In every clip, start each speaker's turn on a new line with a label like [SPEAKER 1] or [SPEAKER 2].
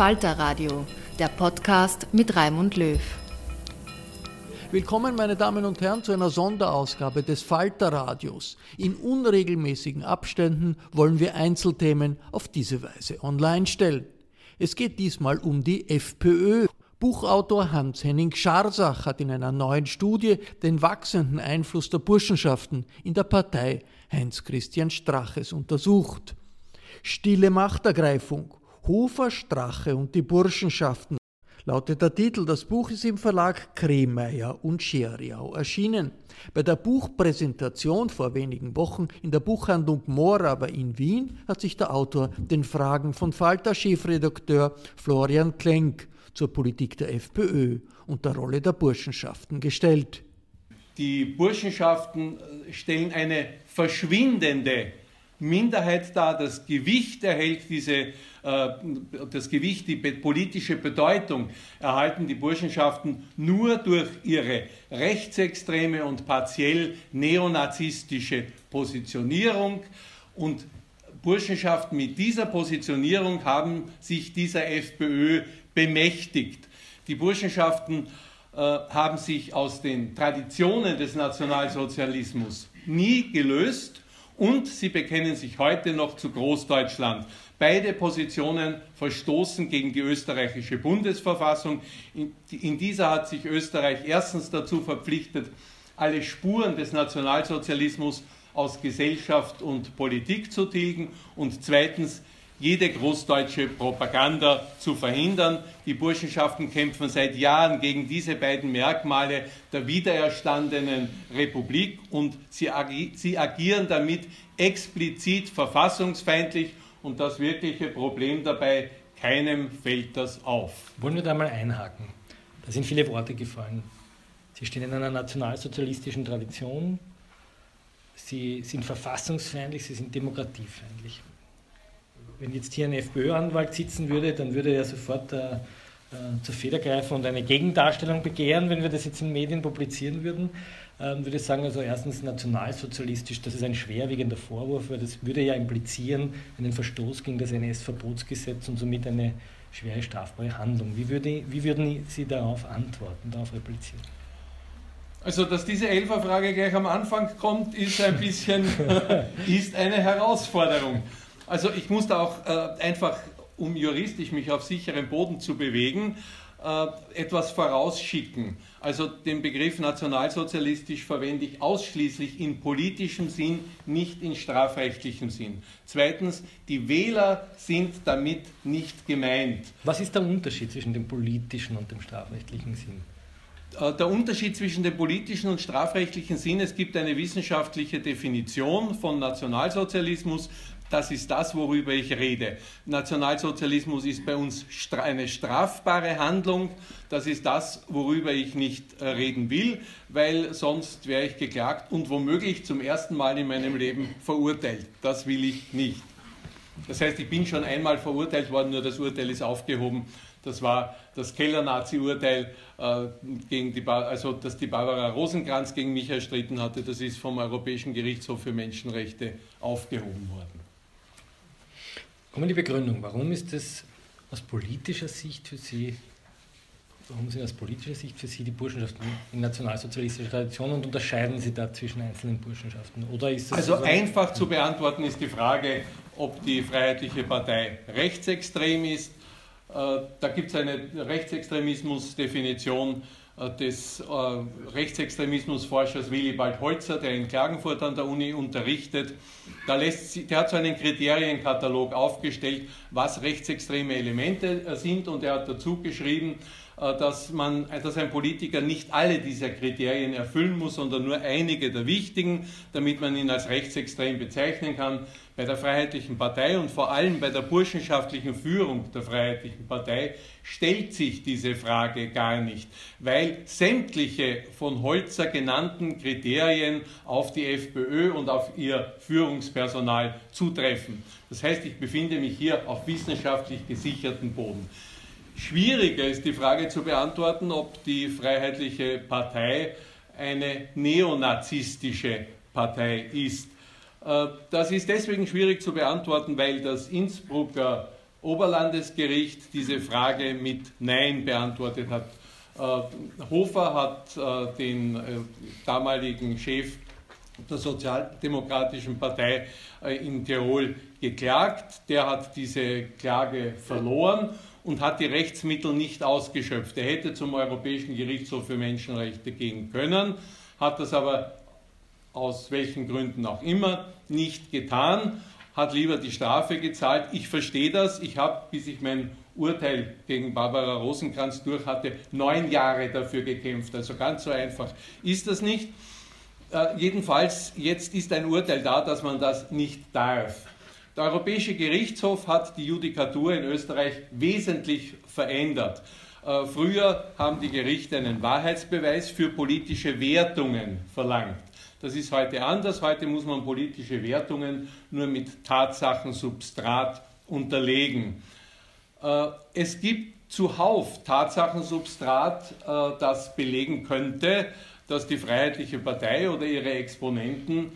[SPEAKER 1] Falter Radio, der Podcast mit Raimund Löw.
[SPEAKER 2] Willkommen, meine Damen und Herren, zu einer Sonderausgabe des Falter Radios. In unregelmäßigen Abständen wollen wir Einzelthemen auf diese Weise online stellen. Es geht diesmal um die FPÖ. Buchautor Hans-Henning Scharsach hat in einer neuen Studie den wachsenden Einfluss der Burschenschaften in der Partei Heinz-Christian Straches untersucht. Stille Machtergreifung, Hofer, Strache und die Burschenschaften lautet der Titel. Das Buch ist im Verlag Kremeyer und Scheriau erschienen. Bei der Buchpräsentation vor wenigen Wochen in der Buchhandlung Moraber in Wien hat sich der Autor den Fragen von Falter-Chefredakteur Florian Klenk zur Politik der FPÖ und der Rolle der Burschenschaften gestellt.
[SPEAKER 3] Die Burschenschaften stellen eine verschwindende Minderheit dar. Das Gewicht erhält diese, äh, das Gewicht, die politische Bedeutung erhalten die Burschenschaften nur durch ihre rechtsextreme und partiell neonazistische Positionierung und Burschenschaften mit dieser Positionierung haben sich dieser FPÖ bemächtigt. Die Burschenschaften äh, haben sich aus den Traditionen des Nationalsozialismus nie gelöst und sie bekennen sich heute noch zu Großdeutschland. Beide Positionen verstoßen gegen die österreichische Bundesverfassung. In, dieser hat sich Österreich erstens dazu verpflichtet, alle Spuren des Nationalsozialismus aus Gesellschaft und Politik zu tilgen und zweitens jede großdeutsche Propaganda zu verhindern. Die Burschenschaften kämpfen seit Jahren gegen diese beiden Merkmale der wiedererstandenen Republik und sie, agi sie agieren damit explizit verfassungsfeindlich und das wirkliche Problem dabei, keinem fällt das auf.
[SPEAKER 4] Wollen wir da mal einhaken? Da sind viele Worte gefallen. Sie stehen in einer nationalsozialistischen Tradition, sie sind verfassungsfeindlich, sie sind demokratiefeindlich wenn jetzt hier ein FPÖ-Anwalt sitzen würde, dann würde er sofort äh, äh, zur Feder greifen und eine Gegendarstellung begehren, wenn wir das jetzt in Medien publizieren würden. Ähm, würde sagen, also erstens nationalsozialistisch, das ist ein schwerwiegender Vorwurf, weil das würde ja implizieren einen Verstoß gegen das NS-Verbotsgesetz und somit eine schwere strafbare Handlung. Wie, würde, wie würden Sie darauf antworten, darauf replizieren?
[SPEAKER 3] Also, dass diese Elferfrage gleich am Anfang kommt, ist ein bisschen ist eine Herausforderung. Also ich muss da auch äh, einfach, um juristisch mich auf sicherem Boden zu bewegen, äh, etwas vorausschicken. Also den Begriff nationalsozialistisch verwende ich ausschließlich in politischem Sinn, nicht in strafrechtlichem Sinn. Zweitens, die Wähler sind damit nicht gemeint.
[SPEAKER 4] Was ist der Unterschied zwischen dem politischen und dem strafrechtlichen Sinn?
[SPEAKER 3] Äh, der Unterschied zwischen dem politischen und strafrechtlichen Sinn, es gibt eine wissenschaftliche Definition von Nationalsozialismus, das ist das, worüber ich rede. Nationalsozialismus ist bei uns eine strafbare Handlung. Das ist das, worüber ich nicht äh, reden will, weil sonst wäre ich geklagt und womöglich zum ersten Mal in meinem Leben verurteilt. Das will ich nicht. Das heißt, ich bin schon einmal verurteilt worden, nur das Urteil ist aufgehoben. Das war das Keller-Nazi-Urteil, äh, also das die Barbara Rosenkranz gegen mich erstritten hatte. Das ist vom Europäischen Gerichtshof für Menschenrechte aufgehoben worden.
[SPEAKER 4] Kommen die Begründung. Warum ist das aus politischer Sicht für Sie, warum sind aus politischer Sicht für Sie die Burschenschaften in nationalsozialistischer Tradition und unterscheiden Sie da zwischen einzelnen Burschenschaften?
[SPEAKER 3] Oder ist das also so einfach zu beantworten ist die Frage, ob die Freiheitliche Partei rechtsextrem ist. Äh, da gibt es eine Rechtsextremismusdefinition des äh, Rechtsextremismusforschers Willibald Holzer, der in Klagenfurt an der Uni unterrichtet. Da lässt, der hat so einen Kriterienkatalog aufgestellt, was rechtsextreme Elemente äh, sind und er hat dazu geschrieben, äh, dass, man, dass ein Politiker nicht alle dieser Kriterien erfüllen muss, sondern nur einige der wichtigen, damit man ihn als rechtsextrem bezeichnen kann. Bei der Freiheitlichen Partei und vor allem bei der burschenschaftlichen Führung der Freiheitlichen Partei stellt sich diese Frage gar nicht, weil sämtliche von Holzer genannten Kriterien auf die FPÖ und auf ihr Führungspersonal zutreffen. Das heißt, ich befinde mich hier auf wissenschaftlich gesicherten Boden. Schwieriger ist die Frage zu beantworten, ob die Freiheitliche Partei eine neonazistische Partei ist. Äh, das ist deswegen schwierig zu beantworten, weil das Innsbrucker Oberlandesgericht diese Frage mit Nein beantwortet hat. Äh, Hofer hat äh, den damaligen Chef der Sozialdemokratischen Partei in Tirol geklagt. Der hat diese Klage verloren und hat die Rechtsmittel nicht ausgeschöpft. Er hätte zum Europäischen Gerichtshof für Menschenrechte gehen können, hat das aber aus welchen Gründen auch immer nicht getan, hat lieber die Strafe gezahlt. Ich verstehe das. Ich habe, bis ich mein Urteil gegen Barbara Rosenkranz durch hatte, neun Jahre dafür gekämpft. Also ganz so einfach ist das nicht. Äh, jedenfalls, jetzt ist ein Urteil da, dass man das nicht darf. Der Europäische Gerichtshof hat die Judikatur in Österreich wesentlich verändert. Äh, früher haben die Gerichte einen Wahrheitsbeweis für politische Wertungen verlangt. Das ist heute anders. Heute muss man politische Wertungen nur mit Tatsachensubstrat unterlegen. Äh, es gibt zuhauf Tatsachensubstrat, äh, das belegen könnte, dass die Freiheitliche Partei oder ihre Exponenten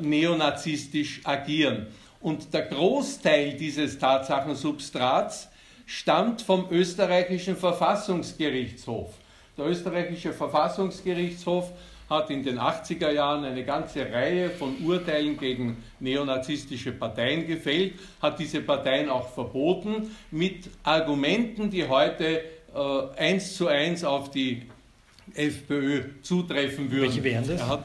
[SPEAKER 3] neonazistisch agieren. Und der Großteil dieses Tatsachensubstrats stammt vom österreichischen Verfassungsgerichtshof. Der österreichische Verfassungsgerichtshof hat in den 80er Jahren eine ganze Reihe von Urteilen gegen neonazistische Parteien gefällt, hat diese Parteien auch verboten mit Argumenten, die heute äh, eins zu eins auf die FPÖ zutreffen würden.
[SPEAKER 4] Welche wären das? Hat,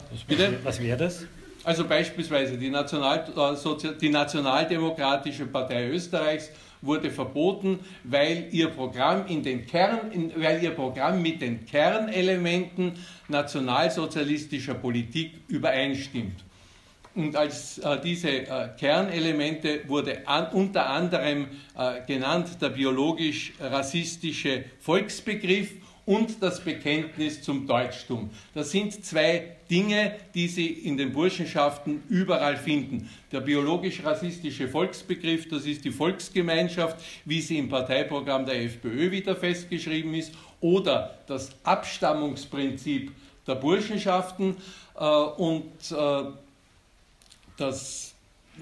[SPEAKER 4] Was wäre das?
[SPEAKER 3] Also beispielsweise die, National, äh, die Nationaldemokratische Partei Österreichs wurde verboten, weil ihr Programm, in den Kern, in, weil ihr Programm mit den Kernelementen nationalsozialistischer Politik übereinstimmt. Und als äh, diese äh, Kernelemente wurde an, unter anderem äh, genannt der biologisch-rassistische Volksbegriff und das Bekenntnis zum Deutschtum. Das sind zwei Dinge, die Sie in den Burschenschaften überall finden. Der biologisch-rassistische Volksbegriff, das ist die Volksgemeinschaft, wie sie im Parteiprogramm der FPÖ wieder festgeschrieben ist, oder das Abstammungsprinzip der Burschenschaften äh, und äh, das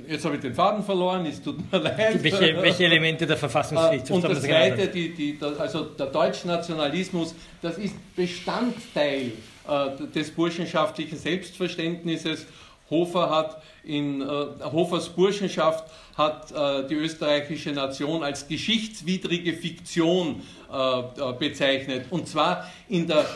[SPEAKER 3] Jetzt habe ich den Faden verloren, es tut mir leid.
[SPEAKER 4] Welche, welche Elemente der Verfassungspflicht?
[SPEAKER 3] Und das Zweite, die, die, also der Deutschnationalismus, das ist Bestandteil äh, des burschenschaftlichen Selbstverständnisses. Hofer hat in äh, Hofers Burschenschaft hat äh, die österreichische Nation als geschichtswidrige Fiktion äh, äh, bezeichnet. Und zwar in der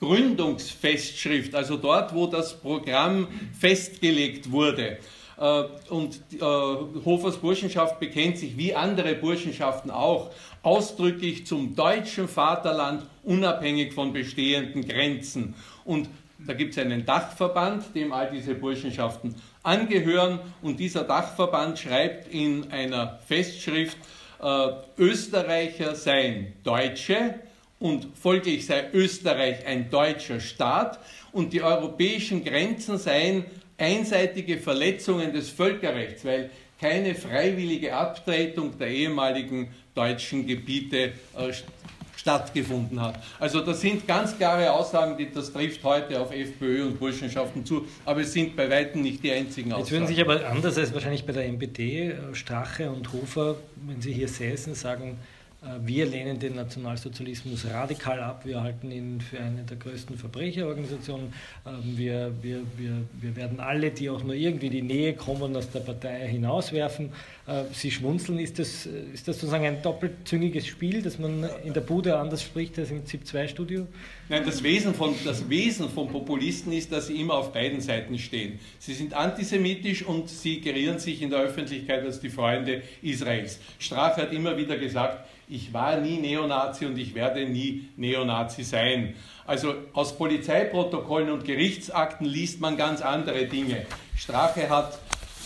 [SPEAKER 3] Gründungsfestschrift, also dort, wo das Programm festgelegt wurde. Äh, und äh, Hofers Burschenschaft bekennt sich, wie andere Burschenschaften auch, ausdrücklich zum deutschen Vaterland, unabhängig von bestehenden Grenzen. Und da gibt es einen Dachverband, dem all diese Burschenschaften angehören. Und dieser Dachverband schreibt in einer Festschrift, äh, Österreicher seien Deutsche und folglich sei Österreich ein deutscher Staat und die europäischen Grenzen seien einseitige Verletzungen des Völkerrechts, weil keine freiwillige Abtretung der ehemaligen deutschen Gebiete äh, stattgefunden hat. Also das sind ganz klare Aussagen, die das trifft heute auf FPÖ und Burschenschaften zu, aber es sind bei weitem nicht die einzigen Aussagen.
[SPEAKER 4] Jetzt würden sich aber anders als wahrscheinlich bei der MPD, äh, Strache und Hofer, wenn sie hier säßen, sagen, wir lehnen den Nationalsozialismus radikal ab. Wir halten ihn für eine der größten Verbrecherorganisationen. Ähm, wir, wir, wir, wir werden alle, die auch nur irgendwie die Nähe kommen, aus der Partei hinauswerfen. Äh, Sie schmunzeln. Ist das, ist das sozusagen ein doppelzüngiges Spiel, dass man in der Bude anders spricht als im ZIP-2-Studio?
[SPEAKER 3] Nein, das Wesen, von, das Wesen von Populisten ist, dass sie immer auf beiden Seiten stehen. Sie sind antisemitisch und sie gerieren sich in der Öffentlichkeit als die Freunde Israels. Strache hat immer wieder gesagt, ich war nie Neonazi und ich werde nie Neonazi sein. Also aus Polizeiprotokollen und Gerichtsakten liest man ganz andere Dinge. Strache hat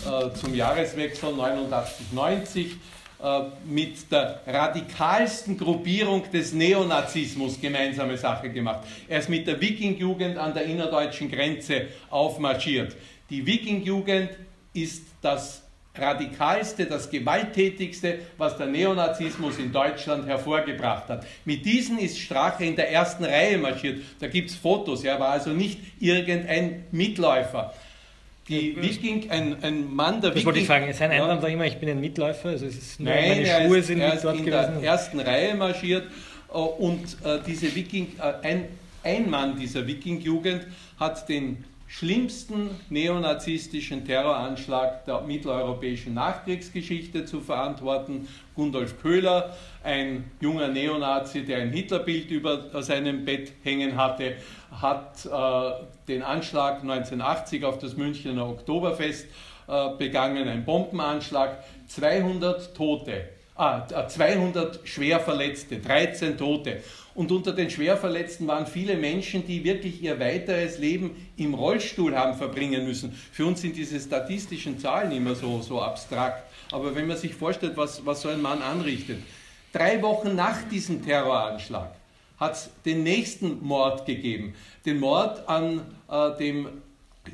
[SPEAKER 3] äh, zum Jahreswechsel 89-90 äh, mit der radikalsten Gruppierung des Neonazismus gemeinsame Sache gemacht. Er ist mit der Wikingjugend an der innerdeutschen Grenze aufmarschiert. Die Wikingjugend ist das radikalste, das gewalttätigste, was der Neonazismus in Deutschland hervorgebracht hat. Mit diesen ist Strache in der ersten Reihe marschiert. Da gibt es Fotos. Er war also nicht irgendein Mitläufer. Die Wiking, ein, ein Mann der
[SPEAKER 4] Das wollte ich fragen. Sein Einwand war immer, ich bin ein Mitläufer. Also es ist
[SPEAKER 3] nur Nein, meine Schuhe ist, sind er ist dort in gewesen. der ersten Reihe marschiert äh, und äh, diese Viking, äh, ein, ein Mann dieser Wiking-Jugend hat den schlimmsten neonazistischen Terroranschlag der mitteleuropäischen Nachkriegsgeschichte zu verantworten. Gundolf Köhler, ein junger Neonazi, der ein Hitlerbild über seinem Bett hängen hatte, hat äh, den Anschlag 1980 auf das Münchner Oktoberfest äh, begangen, ein Bombenanschlag, 200 Tote, ah, 200 äh, Schwerverletzte, 13 Tote. Und unter den Schwerverletzten waren viele Menschen, die wirklich ihr weiteres Leben im Rollstuhl haben verbringen müssen. Für uns sind diese statistischen Zahlen immer so, so abstrakt. Aber wenn man sich vorstellt, was, was so ein Mann anrichtet. Drei Wochen nach diesem Terroranschlag hat es den nächsten Mord gegeben. Den Mord an äh, dem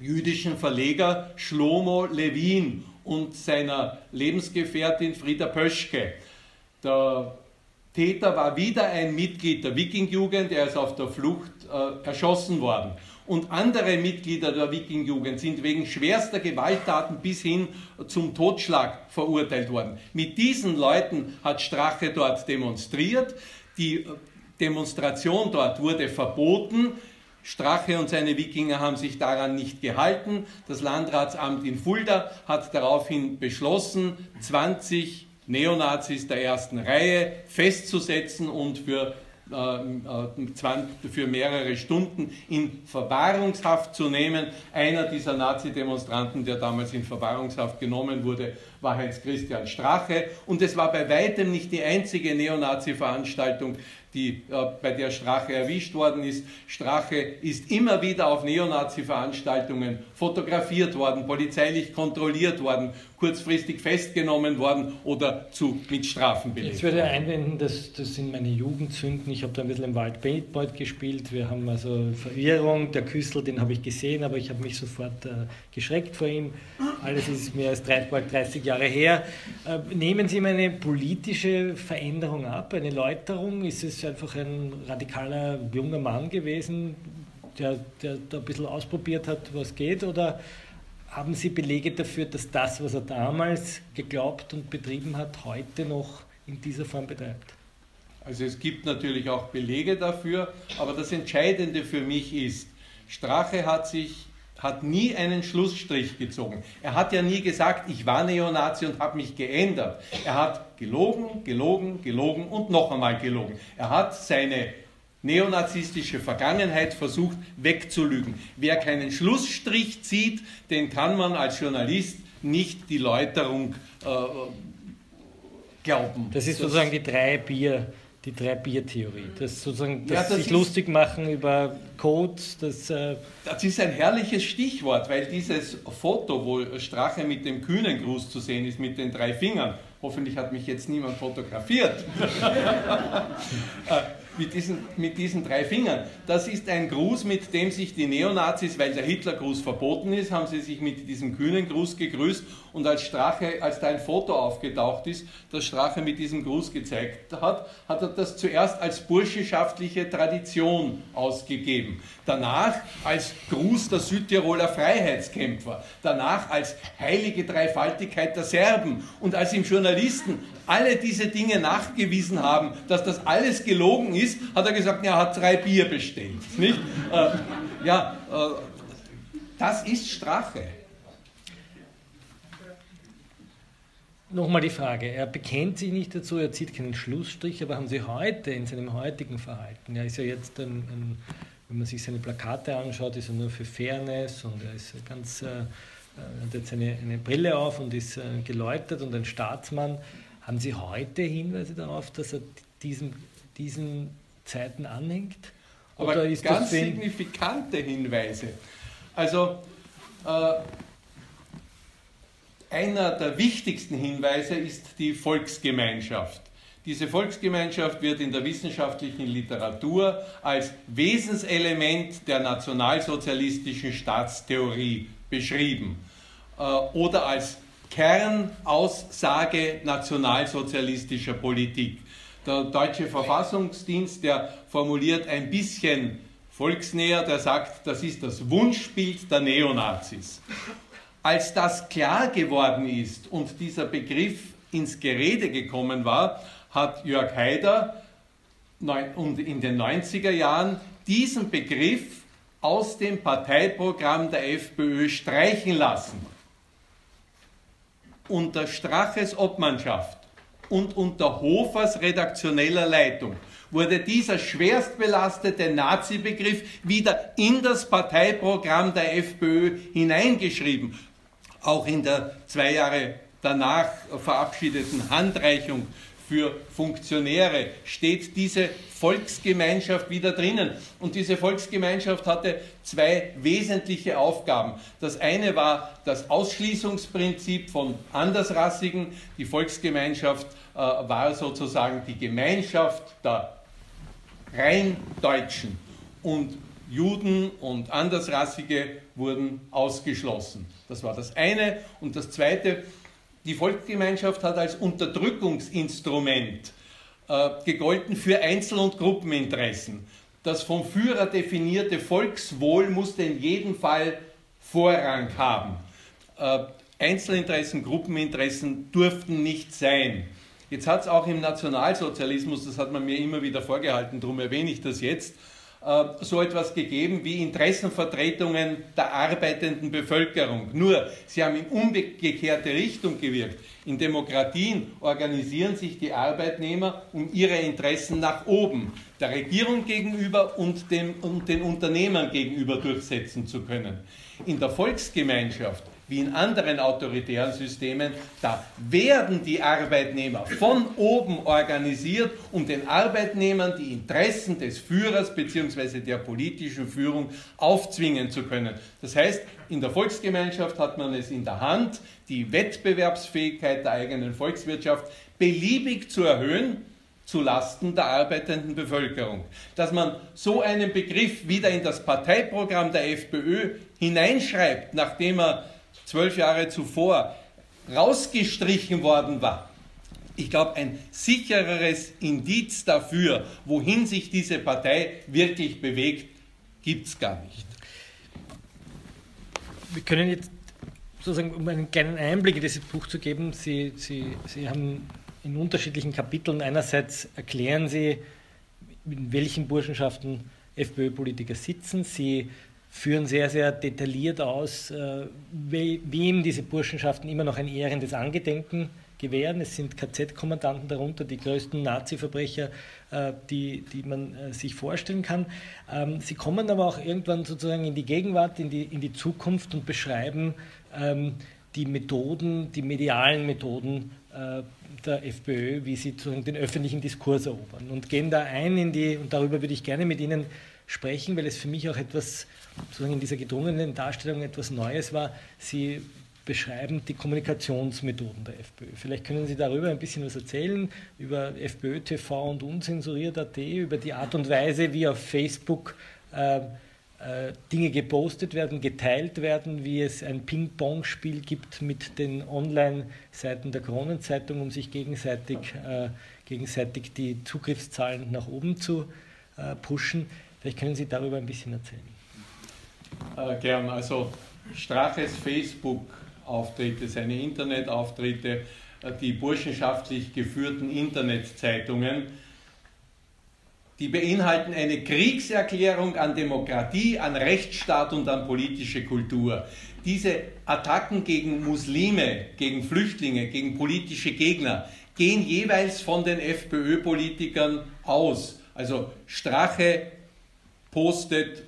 [SPEAKER 3] jüdischen Verleger Shlomo Levin und seiner Lebensgefährtin Frieda Pöschke. Der Täter war wieder ein Mitglied der Wikingjugend, er ist auf der Flucht äh, erschossen worden. Und andere Mitglieder der Wikingjugend sind wegen schwerster Gewalttaten bis hin zum Totschlag verurteilt worden. Mit diesen Leuten hat Strache dort demonstriert. Die äh, Demonstration dort wurde verboten. Strache und seine Wikinger haben sich daran nicht gehalten. Das Landratsamt in Fulda hat daraufhin beschlossen, 20 Neonazis der ersten Reihe festzusetzen und für, äh, äh für mehrere Stunden in Verwahrungshaft zu nehmen. Einer dieser Nazi-Demonstranten, der damals in Verwahrungshaft genommen wurde, war Heinz Christian Strache. Und es war bei weitem nicht die einzige Neonazi-Veranstaltung, die, äh, bei der Strache erwischt worden ist. Strache ist immer wieder auf Neonazi-Veranstaltungen fotografiert worden, polizeilich kontrolliert worden, kurzfristig festgenommen worden oder zu, mit Strafen belegt.
[SPEAKER 4] Ich würde einwenden, dass das sind meine Jugendsünden. Ich habe da ein bisschen im Wald Paintball gespielt. Wir haben also Verirrung, der Küssel, den habe ich gesehen, aber ich habe mich sofort äh, geschreckt vor ihm. Alles ist mehr als 30 Jahre her. Äh, nehmen Sie mal eine politische Veränderung ab, eine Läuterung? Ist es einfach ein radikaler junger Mann gewesen, der, der da ein bisschen ausprobiert hat, was geht? Oder haben Sie Belege dafür, dass das, was er damals geglaubt und betrieben hat, heute noch in dieser Form betreibt?
[SPEAKER 3] Also es gibt natürlich auch Belege dafür, aber das Entscheidende für mich ist, Strache hat sich hat nie einen Schlussstrich gezogen. Er hat ja nie gesagt, ich war Neonazi und habe mich geändert. Er hat gelogen, gelogen, gelogen und noch einmal gelogen. Er hat seine neonazistische Vergangenheit versucht wegzulügen. Wer keinen Schlussstrich zieht, den kann man als Journalist nicht die Läuterung äh, glauben.
[SPEAKER 4] Das ist sozusagen die drei Bier die Drei-Bier-Theorie. Das sozusagen das ja, das sich lustig machen über Codes. Das, äh
[SPEAKER 3] das ist ein herrliches Stichwort, weil dieses Foto, wo Strache mit dem kühnen Gruß zu sehen ist, mit den drei Fingern, hoffentlich hat mich jetzt niemand fotografiert. Mit diesen, mit diesen drei Fingern. Das ist ein Gruß, mit dem sich die Neonazis, weil der Hitlergruß verboten ist, haben sie sich mit diesem kühnen Gruß gegrüßt und als Strache, als da ein Foto aufgetaucht ist, das Strache mit diesem Gruß gezeigt hat, hat er das zuerst als burschenschaftliche Tradition ausgegeben. Danach als Gruß der Südtiroler Freiheitskämpfer. Danach als heilige Dreifaltigkeit der Serben. Und als ihm Journalisten alle diese Dinge nachgewiesen haben, dass das alles gelogen ist, hat er gesagt, er hat drei Bier bestellt. Nicht? Äh, ja, äh, das ist Strache.
[SPEAKER 4] Nochmal die Frage, er bekennt sich nicht dazu, er zieht keinen Schlussstrich, aber haben Sie heute in seinem heutigen Verhalten, er ist ja jetzt ein, ein wenn man sich seine Plakate anschaut, ist er nur für Fairness und er ist ganz, äh, hat jetzt eine, eine Brille auf und ist äh, geläutert und ein Staatsmann. Haben Sie heute Hinweise darauf, dass er diesen, diesen Zeiten anhängt?
[SPEAKER 3] Oder Aber ganz signifikante Hinweise. Also äh, einer der wichtigsten Hinweise ist die Volksgemeinschaft. Diese Volksgemeinschaft wird in der wissenschaftlichen Literatur als Wesenselement der nationalsozialistischen Staatstheorie beschrieben äh, oder als Kernaussage nationalsozialistischer Politik. Der deutsche Verfassungsdienst, der formuliert ein bisschen volksnäher, der sagt, das ist das Wunschbild der Neonazis. Als das klar geworden ist und dieser Begriff ins Gerede gekommen war, hat Jörg Haider in den 90er Jahren diesen Begriff aus dem Parteiprogramm der FPÖ streichen lassen. Unter Straches Obmannschaft und unter Hofers redaktioneller Leitung wurde dieser schwerst belastete Nazi-Begriff wieder in das Parteiprogramm der FPÖ hineingeschrieben. Auch in der zwei Jahre danach verabschiedeten Handreichung für Funktionäre steht diese Volksgemeinschaft wieder drinnen. Und diese Volksgemeinschaft hatte zwei wesentliche Aufgaben. Das eine war das Ausschließungsprinzip von Andersrassigen. Die Volksgemeinschaft äh, war sozusagen die Gemeinschaft der rein Deutschen. Und Juden und Andersrassige wurden ausgeschlossen. Das war das eine. Und das zweite, die Volksgemeinschaft hat als Unterdrückungsinstrument äh, gegolten für Einzel- und Gruppeninteressen. Das vom Führer definierte Volkswohl musste in jedem Fall Vorrang haben. Äh, Einzelinteressen, Gruppeninteressen durften nicht sein. Jetzt hat es auch im Nationalsozialismus, das hat man mir immer wieder vorgehalten, darum erwähne ich das jetzt, so etwas gegeben wie Interessenvertretungen der arbeitenden Bevölkerung. Nur, sie haben in umgekehrte Richtung gewirkt. In Demokratien organisieren sich die Arbeitnehmer, um ihre Interessen nach oben, der Regierung gegenüber und, dem, und den Unternehmern gegenüber durchsetzen zu können. In der Volksgemeinschaft wie in anderen autoritären Systemen, da werden die Arbeitnehmer von oben organisiert, um den Arbeitnehmern die Interessen des Führers bzw. der politischen Führung aufzwingen zu können. Das heißt, in der Volksgemeinschaft hat man es in der Hand, die Wettbewerbsfähigkeit der eigenen Volkswirtschaft beliebig zu erhöhen, zu Lasten der arbeitenden Bevölkerung. Dass man so einen Begriff wieder in das Parteiprogramm der FPÖ hineinschreibt, nachdem er zwölf Jahre zuvor rausgestrichen worden war. Ich glaube, ein sichereres Indiz dafür, wohin sich diese Partei wirklich bewegt, gibt es gar nicht.
[SPEAKER 4] Wir können jetzt sozusagen, um einen kleinen Einblick in dieses Buch zu geben, Sie, Sie, Sie haben in unterschiedlichen Kapiteln einerseits erklären Sie, in welchen Burschenschaften FPÖ-Politiker sitzen. Sie führen sehr, sehr detailliert aus, äh, wem diese Burschenschaften immer noch ein ehrendes Angedenken gewähren. Es sind KZ-Kommandanten darunter, die größten Nazi-Verbrecher, äh, die, die man äh, sich vorstellen kann. Ähm, sie kommen aber auch irgendwann sozusagen in die Gegenwart, in die, in die Zukunft und beschreiben ähm, die Methoden, die medialen Methoden der FPÖ, wie sie den öffentlichen Diskurs erobern und gehen da ein in die, und darüber würde ich gerne mit Ihnen sprechen, weil es für mich auch etwas, sozusagen in dieser gedrungenen Darstellung etwas Neues war. Sie beschreiben die Kommunikationsmethoden der FPÖ. Vielleicht können Sie darüber ein bisschen was erzählen, über FPÖ TV und unzensuriert.at, über die Art und Weise, wie auf Facebook äh, äh, Dinge gepostet werden, geteilt werden, wie es ein Ping-Pong-Spiel gibt mit den Online-Seiten der Kronenzeitung, um sich gegenseitig, äh, gegenseitig die Zugriffszahlen nach oben zu äh, pushen. Vielleicht können Sie darüber ein bisschen erzählen.
[SPEAKER 3] Äh, gern. Also Straches Facebook-Auftritte, seine Internetauftritte, äh, die burschenschaftlich geführten Internetzeitungen, die beinhalten eine Kriegserklärung an Demokratie, an Rechtsstaat und an politische Kultur. Diese Attacken gegen Muslime, gegen Flüchtlinge, gegen politische Gegner gehen jeweils von den FPÖ-Politikern aus. Also Strache postet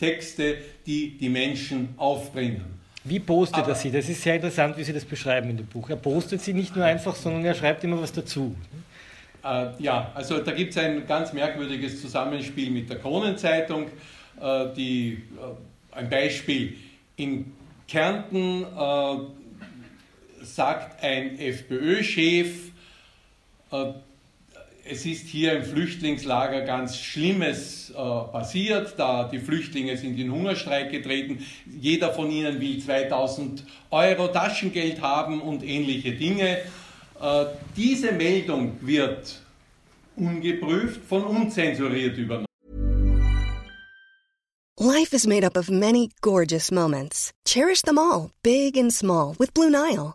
[SPEAKER 3] Texte, die die Menschen aufbringen.
[SPEAKER 4] Wie postet er sie? Das ist sehr interessant, wie Sie das beschreiben in dem Buch. Er postet sie nicht nur einfach, sondern er schreibt immer was dazu.
[SPEAKER 3] Äh, ja, also da gibt es ein ganz merkwürdiges Zusammenspiel mit der Kronenzeitung. Äh, die, äh, ein Beispiel, in Kärnten äh, sagt ein FPÖ-Chef, äh, es ist hier im Flüchtlingslager ganz Schlimmes äh, passiert, da die Flüchtlinge sind in Hungerstreik getreten. Jeder von ihnen will 2000 Euro Taschengeld haben und ähnliche Dinge. Äh, diese Meldung wird ungeprüft von unzensuriert übernommen.
[SPEAKER 5] Life is made up of many gorgeous moments. Cherish them all, big and small, with Blue Nile.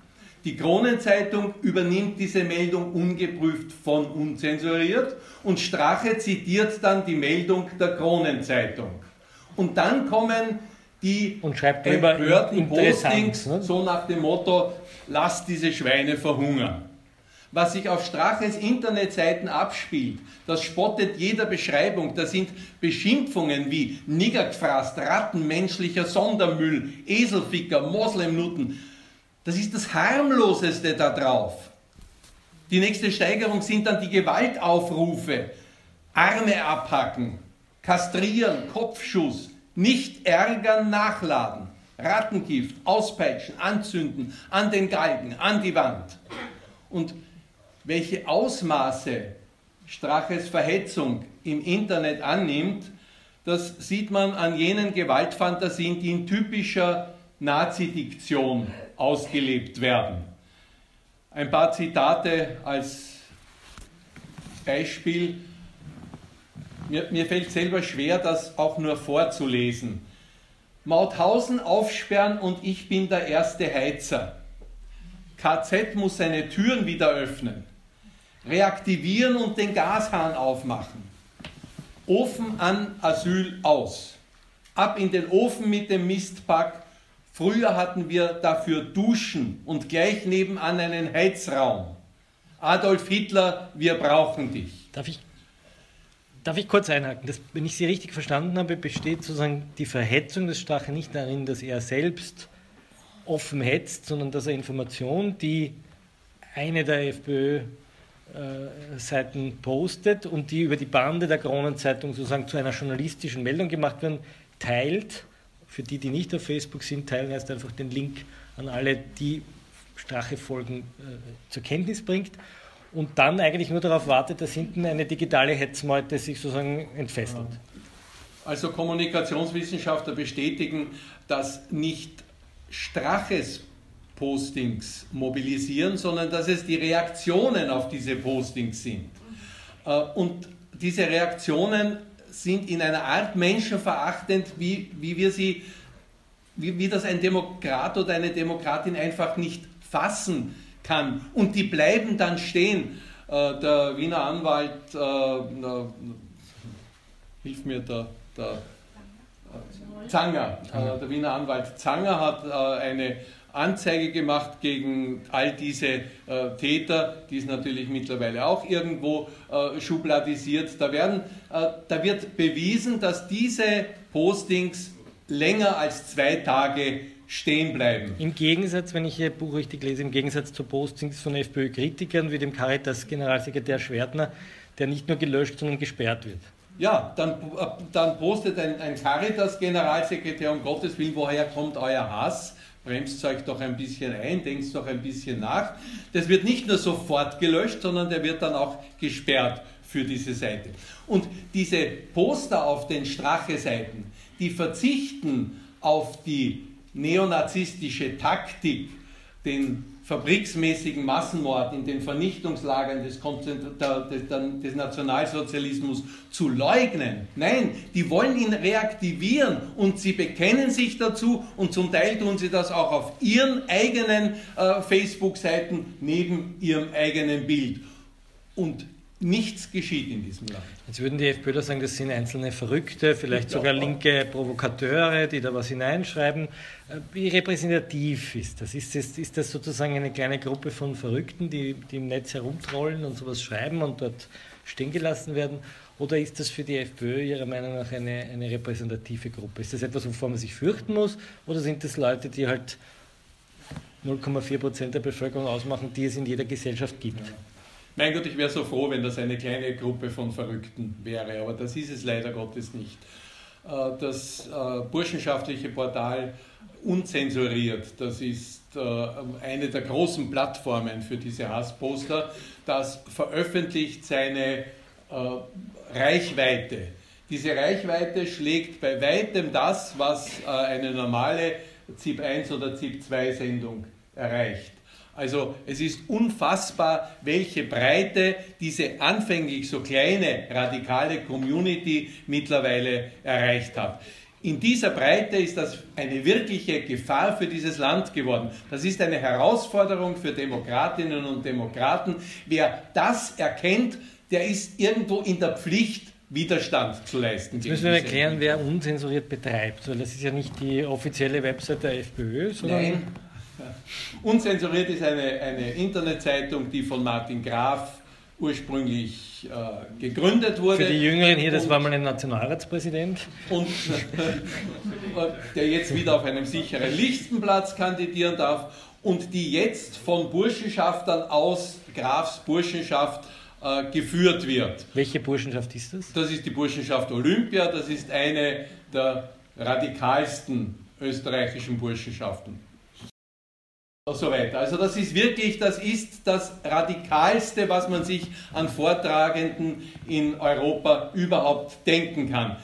[SPEAKER 3] Die Kronenzeitung übernimmt diese Meldung ungeprüft von unzensuriert und Strache zitiert dann die Meldung der Kronenzeitung. Und dann kommen die
[SPEAKER 4] und schreibt empörten
[SPEAKER 3] Postings ne? so nach dem Motto, lasst diese Schweine verhungern. Was sich auf Straches Internetseiten abspielt, das spottet jeder Beschreibung. Da sind Beschimpfungen wie Niggergfraß, Rattenmenschlicher Sondermüll, Eselficker, Moslemnutten, das ist das harmloseste da drauf. Die nächste Steigerung sind dann die Gewaltaufrufe. Arme abhacken, kastrieren, Kopfschuss, nicht ärgern, nachladen, Rattengift, auspeitschen, anzünden, an den Galgen, an die Wand. Und welche Ausmaße Straches Verhetzung im Internet annimmt, das sieht man an jenen Gewaltfantasien, die in typischer Nazi-Diktion ausgelebt werden. Ein paar Zitate als Beispiel. Mir, mir fällt selber schwer, das auch nur vorzulesen. Mauthausen aufsperren und ich bin der erste Heizer. KZ muss seine Türen wieder öffnen. Reaktivieren und den Gashahn aufmachen. Ofen an, Asyl aus. Ab in den Ofen mit dem Mistpack Früher hatten wir dafür Duschen und gleich nebenan einen Heizraum. Adolf Hitler, wir brauchen dich.
[SPEAKER 4] Darf ich, darf ich kurz einhaken? Das, wenn ich Sie richtig verstanden habe, besteht sozusagen die Verhetzung des Strache nicht darin, dass er selbst offen hetzt, sondern dass er Informationen, die eine der FPÖ Seiten postet und die über die Bande der Kronenzeitung sozusagen zu einer journalistischen Meldung gemacht werden, teilt für die, die nicht auf Facebook sind, teilen erst einfach den Link an alle, die Strache-Folgen äh, zur Kenntnis bringt und dann eigentlich nur darauf wartet, dass hinten eine digitale Hetzmeute sich sozusagen entfesselt.
[SPEAKER 3] Also Kommunikationswissenschaftler bestätigen, dass nicht Straches Postings mobilisieren, sondern dass es die Reaktionen auf diese Postings sind. Äh, und diese Reaktionen sind in einer Art menschenverachtend, wie, wie wir sie, wie, wie das ein Demokrat oder eine Demokratin einfach nicht fassen kann. Und die bleiben dann stehen. Äh, der Wiener Anwalt, äh, äh, hilf mir der, der äh, Zanger, äh, der Wiener Anwalt Zanger hat äh, eine Anzeige gemacht gegen all diese äh, Täter, die ist natürlich mittlerweile auch irgendwo äh, schubladisiert. Da, werden, äh, da wird bewiesen, dass diese Postings länger als zwei Tage stehen bleiben.
[SPEAKER 4] Im Gegensatz, wenn ich Ihr Buch richtig lese, im Gegensatz zu Postings von FPÖ-Kritikern wie dem Caritas-Generalsekretär Schwertner, der nicht nur gelöscht, sondern gesperrt wird.
[SPEAKER 3] Ja, dann, äh, dann postet ein, ein Caritas-Generalsekretär, um Gottes Willen, woher kommt euer Hass? Bremst euch doch ein bisschen ein, denkt doch ein bisschen nach. Das wird nicht nur sofort gelöscht, sondern der wird dann auch gesperrt für diese Seite. Und diese Poster auf den Strache-Seiten, die verzichten auf die neonazistische Taktik, den fabriksmäßigen Massenmord in den Vernichtungslagern des, des, des, Nationalsozialismus zu leugnen. Nein, die wollen ihn reaktivieren und sie bekennen sich dazu und zum Teil tun sie das auch auf ihren eigenen äh, Facebook-Seiten neben ihrem eigenen Bild. Und Nichts geschieht in diesem Land.
[SPEAKER 4] Jetzt würden die FPÖler sagen, das sind einzelne Verrückte, vielleicht sogar linke Provokateure, die da was hineinschreiben. Äh, wie repräsentativ ist das? Ist das, ist das sozusagen eine kleine Gruppe von Verrückten, die, die im Netz herumtrollen und sowas schreiben und dort stehen gelassen werden? Oder ist das für die FPÖ Ihrer Meinung nach eine, eine repräsentative Gruppe? Ist das etwas, wovor man sich fürchten muss? Oder sind das Leute, die halt 0,4 Prozent der Bevölkerung ausmachen, die es in jeder Gesellschaft gibt? Ja.
[SPEAKER 3] Mein Gott, ich wäre so froh, wenn das eine kleine Gruppe von Verrückten wäre, aber das ist es leider Gottes nicht. Äh, das äh, burschenschaftliche Portal Unzensuriert, das ist äh, eine der großen Plattformen für diese Hassposter, das veröffentlicht seine Reichweite. Diese Reichweite schlägt bei weitem das, was eine normale ZIP 1 oder ZIP 2 Sendung erreicht. Also es ist unfassbar, welche Breite diese anfänglich so kleine radikale Community mittlerweile erreicht hat. In dieser Breite ist das eine wirkliche Gefahr für dieses Land geworden. Das ist eine Herausforderung für Demokratinnen und Demokraten. Wer das erkennt, der ist irgendwo in der Pflicht, Widerstand zu leisten.
[SPEAKER 4] Jetzt müssen wir erklären, wer unzensuriert betreibt, weil das ist ja nicht die offizielle Website der FPÖ,
[SPEAKER 3] sondern. Nein, Unzensuriert ist eine, eine Internetseitung, die von Martin Graf ursprünglich äh, gegründet wurde.
[SPEAKER 4] Für die Jüngeren hier, das war mal ein Nationalratspräsident.
[SPEAKER 3] Und äh, der jetzt wieder auf einem sicheren Listenplatz kandidieren darf und die jetzt von Burschenschaftern aus Grafs Burschenschaft äh, geführt wird.
[SPEAKER 4] Welche Burschenschaft ist das?
[SPEAKER 3] Das ist die Burschenschaft Olympia, das ist eine der radikalsten österreichischen Burschenschaften und so weiter. Also das ist wirklich, das ist das Radikalste, was man sich an Vortragenden in Europa überhaupt denken kann.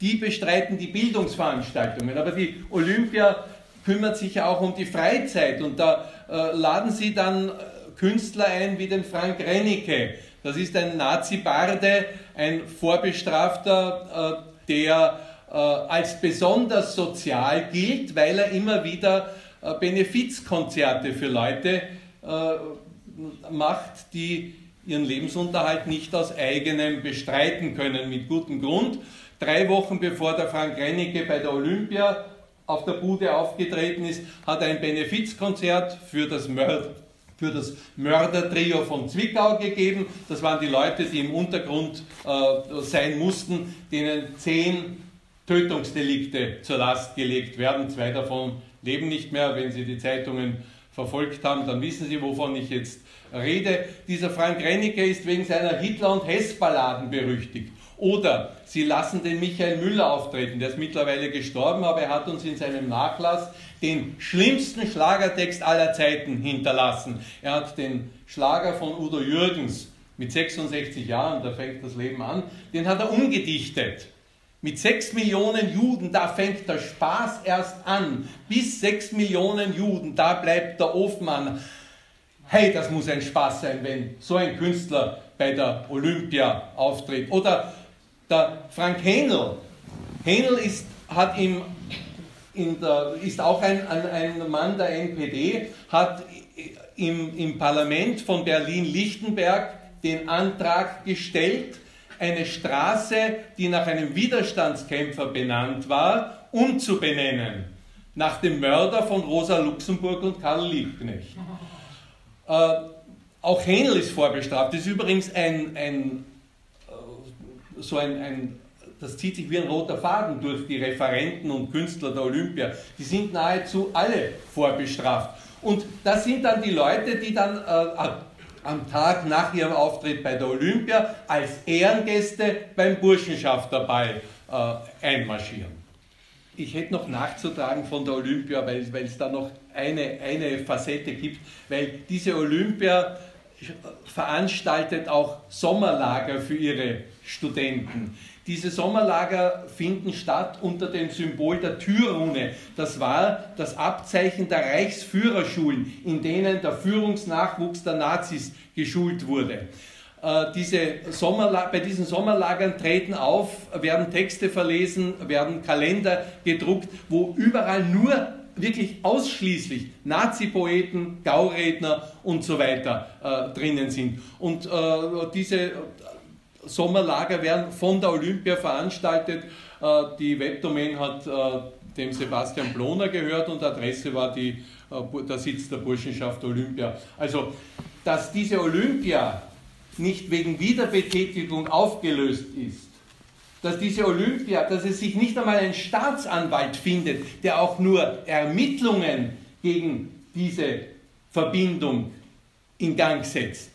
[SPEAKER 3] Die bestreiten die Bildungsveranstaltungen, aber die Olympia kümmert sich ja auch um die Freizeit und da äh, laden sie dann äh, Künstler ein wie den Frank Rennicke. Das ist ein Nazi-Barde, ein Vorbestrafter, äh, der äh, als besonders sozial gilt, weil er immer wieder Benefizkonzerte für Leute äh, macht, die ihren Lebensunterhalt nicht aus eigenem bestreiten können, mit gutem Grund. Drei Wochen bevor der Frank Rennicke bei der Olympia auf der Bude aufgetreten ist, hat er ein Benefizkonzert für das, Mörd für das Mördertrio von Zwickau gegeben. Das waren die Leute, die im Untergrund äh, sein mussten, denen zehn Tötungsdelikte zur Last gelegt werden. Zwei davon leben nicht mehr. Wenn Sie die Zeitungen verfolgt haben, dann wissen Sie, wovon ich jetzt rede. Dieser Frank Rennicke ist wegen seiner Hitler- und Hess-Balladen berüchtigt. Oder Sie lassen den Michael Müller auftreten, der ist mittlerweile gestorben, aber er hat uns in seinem Nachlass den schlimmsten Schlagertext aller Zeiten hinterlassen. Er hat den Schlager von Udo Jürgens mit 66 Jahren, da fängt das Leben an, den hat er umgedichtet. Mit sechs Millionen Juden, da fängt der Spaß erst an. Bis sechs Millionen Juden, da bleibt der Ofen an. Hey, das muss ein Spaß sein, wenn so ein Künstler bei der Olympia auftritt. Oder der Frank Hähnel. Hähnel ist, hat im, der, ist auch ein, ein Mann der NPD, hat im, im Parlament von Berlin-Lichtenberg den Antrag gestellt, eine Straße, die nach einem Widerstandskämpfer benannt war, umzubenennen. Nach dem Mörder von Rosa Luxemburg und Karl Liebknecht. Äh, auch Händel ist vorbestraft. Das ist übrigens ein, ein äh, so ein, ein, das zieht sich wie ein roter Faden durch die Referenten und Künstler der Olympia. Die sind nahezu alle vorbestraft. Und das sind dann die Leute, die dann äh, am Tag nach ihrem Auftritt bei der Olympia als Ehrengäste beim Burschenschafterball äh, einmarschieren. Ich hätte noch nachzutragen von der Olympia, weil, es da noch eine, eine Facette gibt, weil diese Olympia veranstaltet auch Sommerlager für ihre Studenten. Diese Sommerlager finden statt unter dem Symbol der Türrune. Das war das Abzeichen der Reichsführerschulen, in denen der Führungsnachwuchs der Nazis geschult wurde. Äh, diese bei diesen Sommerlagern treten auf, werden Texte verlesen, werden Kalender gedruckt, wo überall nur wirklich ausschließlich Nazi-Poeten, Gauredner und so weiter äh, drinnen sind. Und äh, diese Sommerlager werden von der Olympia veranstaltet. Äh, die Webdomain hat äh, dem Sebastian Bloner gehört und Adresse war die, äh, der Sitz der Burschenschaft Olympia. Also, dass diese Olympia nicht wegen Wiederbetätigung aufgelöst ist, dass diese Olympia, dass es sich nicht einmal ein Staatsanwalt findet, der auch nur Ermittlungen gegen diese Verbindung in Gang setzt.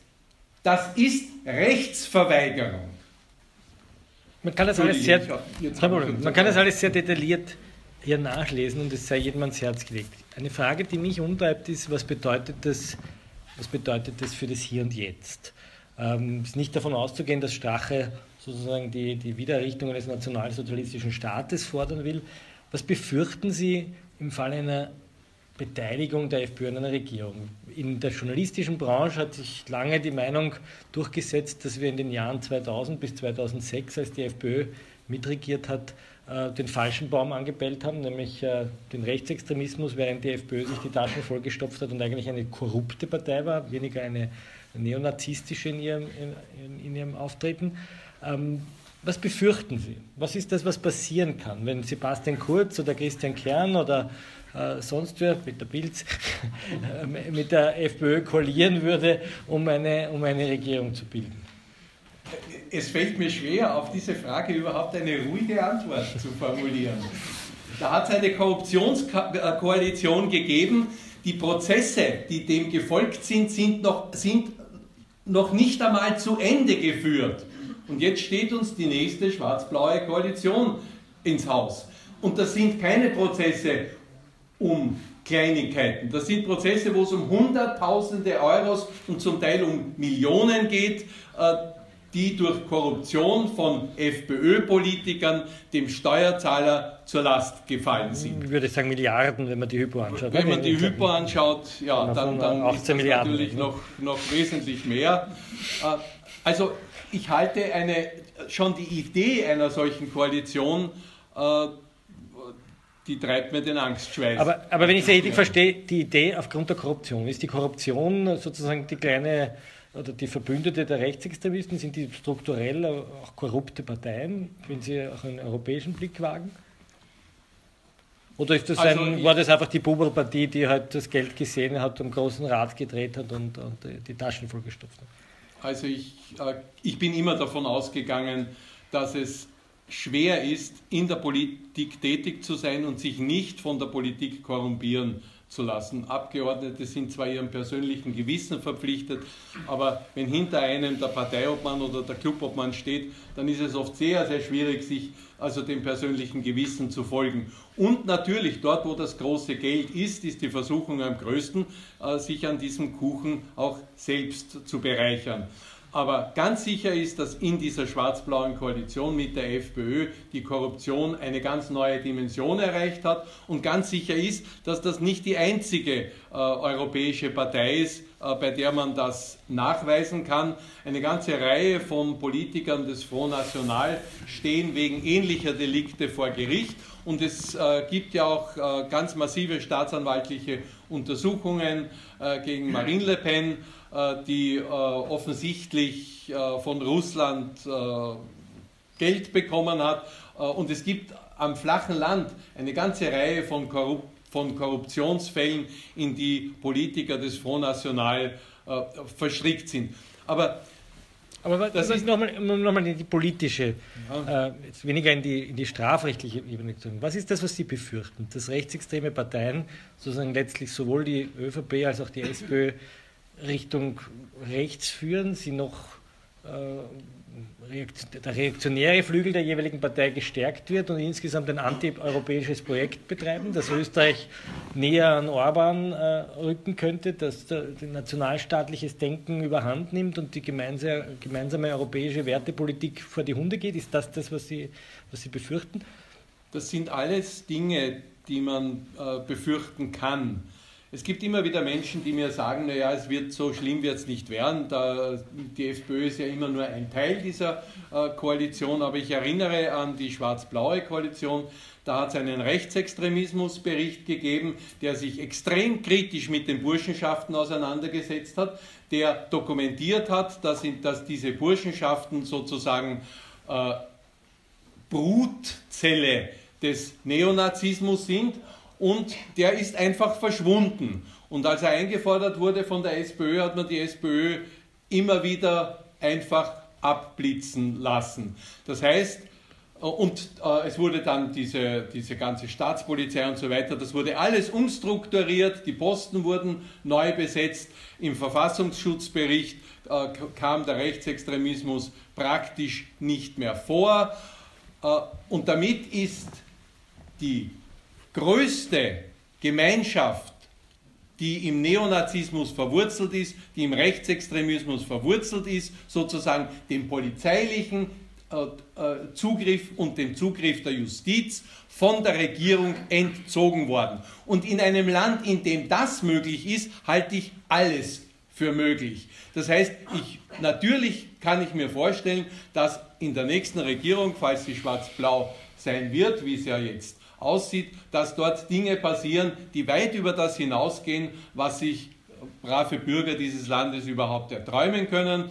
[SPEAKER 3] Das ist Rechtsverweigerung.
[SPEAKER 4] Man kann das alles sehr, man kann das alles sehr detailliert hier nachlesen und es sei jedem ans Herz gelegt. Eine Frage, die mich umtreibt, ist, was bedeutet das, was bedeutet das für das Hier und Jetzt? Ähm, es ist nicht davon auszugehen, dass Strache sozusagen die, die Wiedererrichtung eines nationalsozialistischen Staates fordern will. Was befürchten Sie im Fall einer Beteiligung der FPÖ an einer Regierung? In der journalistischen Branche hat sich lange die Meinung durchgesetzt, dass wir in den Jahren 2000 bis 2006, als die FPÖ mitregiert hat, äh, den falschen Baum angebellt haben, nämlich äh, den Rechtsextremismus, während die FPÖ sich die Taschen vollgestopft hat und eigentlich eine korrupte Partei war, weniger eine neonazistische in ihrem, in, in ihrem Auftreten. Was befürchten Sie? Was ist das, was passieren kann, wenn Sebastian Kurz oder Christian Kern oder äh, sonst wer, Peter Pilz, mit der FPÖ koalieren würde, um eine, um eine Regierung zu bilden?
[SPEAKER 3] Es fällt mir schwer, auf diese Frage überhaupt eine ruhige Antwort zu formulieren. Da hat es eine Korruptionskoalition gegeben. Die Prozesse, die dem gefolgt sind, sind noch, sind noch nicht einmal zu Ende geführt. Und jetzt steht uns die nächste schwarz-blaue Koalition ins Haus. Und das sind keine Prozesse um Kleinigkeiten. Das sind Prozesse, wo es um Hunderttausende Euros und zum Teil um Millionen geht, äh, die durch Korruption von FPÖ-Politikern dem Steuerzahler zur Last gefallen sind.
[SPEAKER 4] Ich würde sagen Milliarden, wenn man die Hypo anschaut.
[SPEAKER 3] Wenn man die Hypo anschaut, ja, dann, dann
[SPEAKER 4] 18 ist das
[SPEAKER 3] natürlich noch, noch wesentlich mehr. Äh, also ich halte eine, schon die Idee einer solchen Koalition, äh, die treibt mir den Angstschweiß.
[SPEAKER 4] Aber, aber wenn ich es richtig verstehe, die Idee aufgrund der Korruption, ist die Korruption sozusagen die kleine oder die Verbündete der Rechtsextremisten, sind die strukturell auch korrupte Parteien, wenn sie auch einen europäischen Blick wagen? Oder ist das also ein, war das einfach die Bubelpartie, die halt das Geld gesehen hat, und großen Rad gedreht hat und, und die Taschen vollgestopft hat?
[SPEAKER 3] Also ich, äh, ich bin immer davon ausgegangen, dass es schwer ist, in der Politik tätig zu sein und sich nicht von der Politik korrumpieren zu lassen. Abgeordnete sind zwar ihrem persönlichen Gewissen verpflichtet, aber wenn hinter einem der Parteiobmann oder der Clubobmann steht, dann ist es oft sehr, sehr schwierig, sich also dem persönlichen Gewissen zu folgen. Und natürlich, dort, wo das große Geld ist, ist die Versuchung am größten, äh, sich an diesem Kuchen auch selbst zu bereichern. Aber ganz sicher ist, dass in dieser schwarz-blauen Koalition mit der FPÖ die Korruption eine ganz neue Dimension erreicht hat. Und ganz sicher ist, dass das nicht die einzige äh, europäische Partei ist, äh, bei der man das nachweisen kann. Eine ganze Reihe von Politikern des Front National stehen wegen ähnlicher Delikte vor Gericht. Und es äh, gibt ja auch äh, ganz massive staatsanwaltliche Untersuchungen äh, gegen Marine Le Pen. Äh, die äh, offensichtlich äh, von Russland Geld bekommen hat. Und es gibt am flachen Land eine ganze Reihe von, Korrup von Korruptionsfällen, in die Politiker des Front National verstrickt sind.
[SPEAKER 4] Aber aber das ist nochmal noch mal in die politische, ja. äh, weniger in die, in die strafrechtliche Ebene zu gehen. Was ist das, was Sie befürchten? Dass rechtsextreme Parteien sozusagen letztlich sowohl die ÖVP als auch die SPÖ Richtung rechts führen, sie noch äh, der reaktionäre Flügel der jeweiligen Partei gestärkt wird und insgesamt ein antieuropäisches Projekt betreiben, dass Österreich näher an Orban äh, rücken könnte, dass nationalstaatliches Denken überhand nimmt und die gemeinsame, gemeinsame europäische Wertepolitik vor die Hunde geht? Ist das das, was Sie, was Sie befürchten?
[SPEAKER 3] Das sind alles Dinge, die man äh, befürchten kann. Es gibt immer wieder Menschen, die mir sagen, naja, es wird so schlimm wird es nicht werden. Da, die FPÖ ist ja immer nur ein Teil dieser äh, Koalition, aber ich erinnere an die schwarz-blaue Koalition. Da hat es einen Rechtsextremismusbericht gegeben, der sich extrem kritisch mit den Burschenschaften auseinandergesetzt hat, der dokumentiert hat, dass, in, dass diese Burschenschaften sozusagen äh, Brutzelle des Neonazismus sind und der ist einfach verschwunden. Und als er eingefordert wurde von der SPÖ, hat man die SPÖ immer wieder einfach abblitzen lassen. Das heißt, äh, und äh, es wurde dann diese, diese ganze Staatspolizei und so weiter, das wurde alles umstrukturiert, die Posten wurden neu besetzt, im Verfassungsschutzbericht äh, kam der Rechtsextremismus praktisch nicht mehr vor und damit ist die größte Gemeinschaft, die im Neonazismus verwurzelt ist, die im Rechtsextremismus verwurzelt ist, sozusagen dem polizeilichen äh, äh, Zugriff und dem Zugriff der Justiz von der Regierung entzogen worden. Und in einem Land, in dem das möglich ist, halte ich alles für möglich. Das heißt, ich, natürlich kann ich mir vorstellen, dass in der nächsten Regierung, falls sie schwarz-blau sein wird, wie es ja jetzt aussieht, dass dort Dinge passieren, die weit über das hinausgehen, was sich brave Bürger dieses Landes überhaupt erträumen können.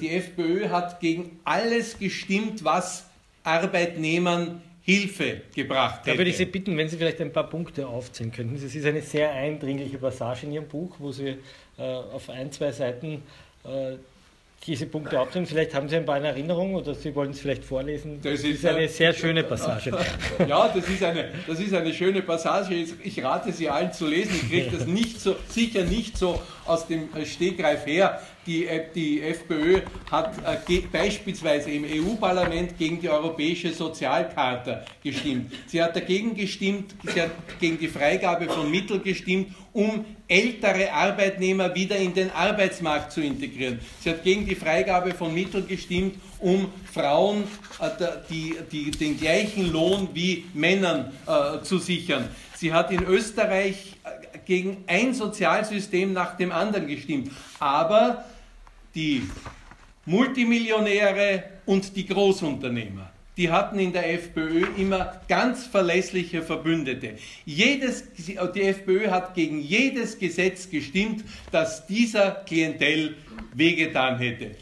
[SPEAKER 3] Die FPÖ hat gegen alles gestimmt, was Arbeitnehmern Hilfe gebracht hätte.
[SPEAKER 4] Da würde ich Sie bitten, wenn Sie vielleicht ein paar Punkte aufzählen könnten. Es ist eine sehr eindringliche Passage in Ihrem Buch, wo Sie äh, auf ein, zwei Seiten äh, diese Punkte aufzählen. Vielleicht haben Sie ein paar in Erinnerung oder Sie wollen es vielleicht vorlesen. Das, das ist, ist, eine sehr schöne Passage.
[SPEAKER 3] ja, das ist eine, das ist eine schöne Passage. Ich rate Sie allen zu lesen. Ich kriege das nicht so, sicher nicht so aus dem Stegreif her. Die, äh, die FPÖ hat äh, beispielsweise im EU-Parlament gegen die Europäische Sozialkarte gestimmt. Sie hat dagegen gestimmt, sie hat gegen die Freigabe von Mitteln gestimmt, um ältere Arbeitnehmer wieder in den Arbeitsmarkt zu integrieren. Sie hat gegen die Freigabe von Mitteln gestimmt, um Frauen äh, die, die, den gleichen Lohn wie Männern äh, zu sichern. Sie hat in Österreich äh, gegen ein Sozialsystem nach dem anderen gestimmt. Aber die Multimillionäre und die Großunternehmer, die hatten in der FPÖ immer ganz verlässliche Verbündete. Jedes, die FPÖ hat gegen jedes Gesetz gestimmt, das dieser Klientel wehgetan hätte.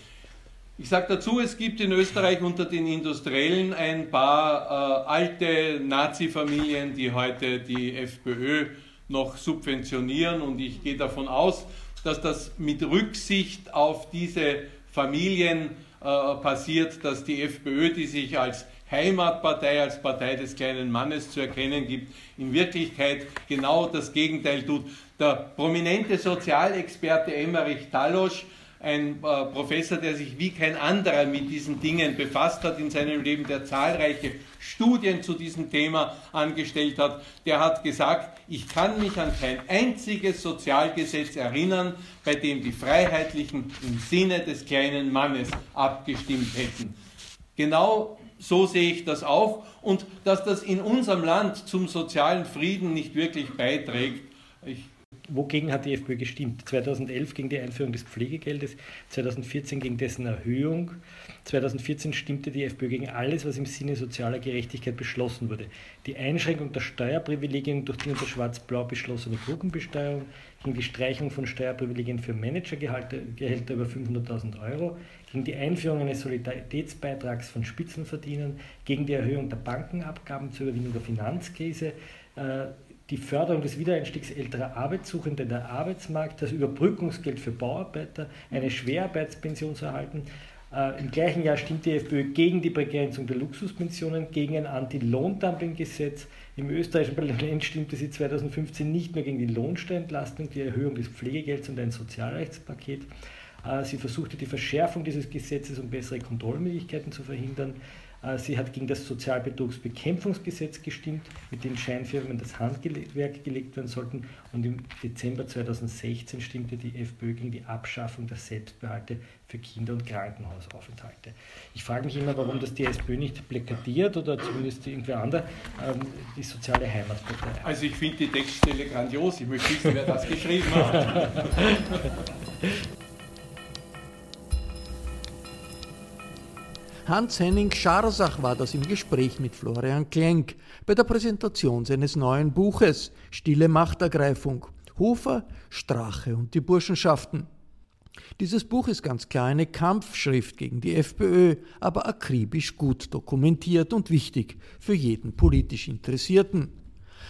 [SPEAKER 3] Ich sage dazu, es gibt in Österreich unter den Industriellen ein paar äh, alte Nazi-Familien, die heute die FPÖ noch subventionieren und ich gehe davon aus, dass das mit Rücksicht auf diese Familien äh, passiert, dass die FPÖ, die sich als Heimatpartei, als Partei des kleinen Mannes zu erkennen gibt, in Wirklichkeit genau das Gegenteil tut. Der prominente Sozialexperte Emmerich Talosch ein äh, Professor, der sich wie kein anderer mit diesen Dingen befasst hat in seinem Leben, der zahlreiche Studien zu diesem Thema angestellt hat, der hat gesagt, ich kann mich an kein einziges Sozialgesetz erinnern, bei dem die Freiheitlichen im Sinne des kleinen Mannes abgestimmt hätten. Genau so sehe ich das auch und dass das in unserem Land zum sozialen Frieden nicht wirklich beiträgt. Ich
[SPEAKER 4] wogegen hat die FPÖ gestimmt? 2011 gegen die Einführung des Pflegegeldes, 2014 gegen dessen Erhöhung, 2014 stimmte die FPÖ gegen alles, was im Sinne sozialer Gerechtigkeit beschlossen wurde. Die Einschränkung der Steuerprivilegien durch die unter Schwarz-Blau beschlossene Brückenbesteuerung, gegen die Streichung von Steuerprivilegien für Managergehälter über 500.000 Euro, gegen die Einführung eines Solidaritätsbeitrags von Spitzenverdienern, gegen die Erhöhung der Bankenabgaben zur Überwindung der Finanzkrise, äh, die Förderung des Wiedereinstiegs älterer Arbeitssuchender in der Arbeitsmarkt, das Überbrückungsgeld für Bauarbeiter, eine Schwerarbeitspension zu erhalten. Äh, Im gleichen Jahr stimmt die FPÖ gegen die Begrenzung der Luxuspensionen, gegen ein Anti-Lohndumping-Gesetz. Im österreichischen Parlament stimmte sie 2015 nicht mehr gegen die Lohnsteuerentlastung, die Erhöhung des Pflegegelds und ein Sozialrechtspaket. Äh, sie versuchte die Verschärfung dieses Gesetzes, um bessere Kontrollmöglichkeiten zu verhindern. Äh, sie hat gegen das Sozialbetrugsbekämpfungsgesetz gestimmt, mit dem Scheinfirmen das Handwerk gelegt werden sollten. Und im Dezember 2016 stimmte die FPÖ gegen die Abschaffung der Selbstbehalte für Kinder- und Krankenhausaufenthalte. Ich frage mich immer, warum das die SPÖ nicht plakatiert oder zumindest irgendwer andere, ähm, die soziale Heimatpartei.
[SPEAKER 3] Also ich finde die Textstelle grandios. Ich möchte wissen, wer das geschrieben hat.
[SPEAKER 2] Hans-Henning Scharsach war das im Gespräch mit Florian Klenk bei der Präsentation seines neuen Buches Stille Machtergreifung, Hofer, Strache und die Burschenschaften. Dieses Buch ist ganz klar eine Kampfschrift gegen die FPÖ, aber akribisch gut dokumentiert und wichtig für jeden politisch Interessierten.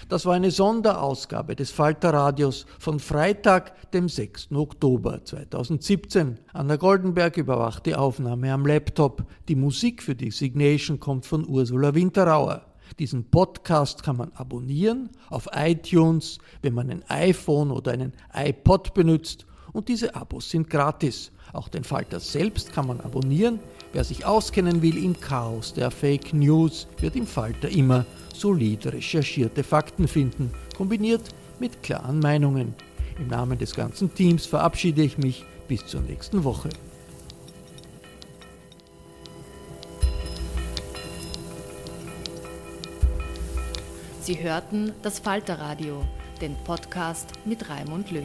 [SPEAKER 2] Das war eine Sonderausgabe des Falterradios von Freitag, dem 6. Oktober 2017. Anna Goldenberg überwacht die Aufnahme am Laptop. Die Musik für die Signation kommt von Ursula Winterauer. Diesen Podcast kann man abonnieren auf iTunes, wenn man ein iPhone oder einen iPod benutzt und diese Abos sind gratis. Auch den Falter selbst kann man abonnieren. Wer sich auskennen will im Chaos der Fake News, wird im Falter immer solid recherchierte Fakten finden, kombiniert mit klaren Meinungen. Im Namen des ganzen Teams verabschiede ich mich bis zur nächsten Woche.
[SPEAKER 1] Sie hörten das Falterradio, den Podcast mit Raimund Löw.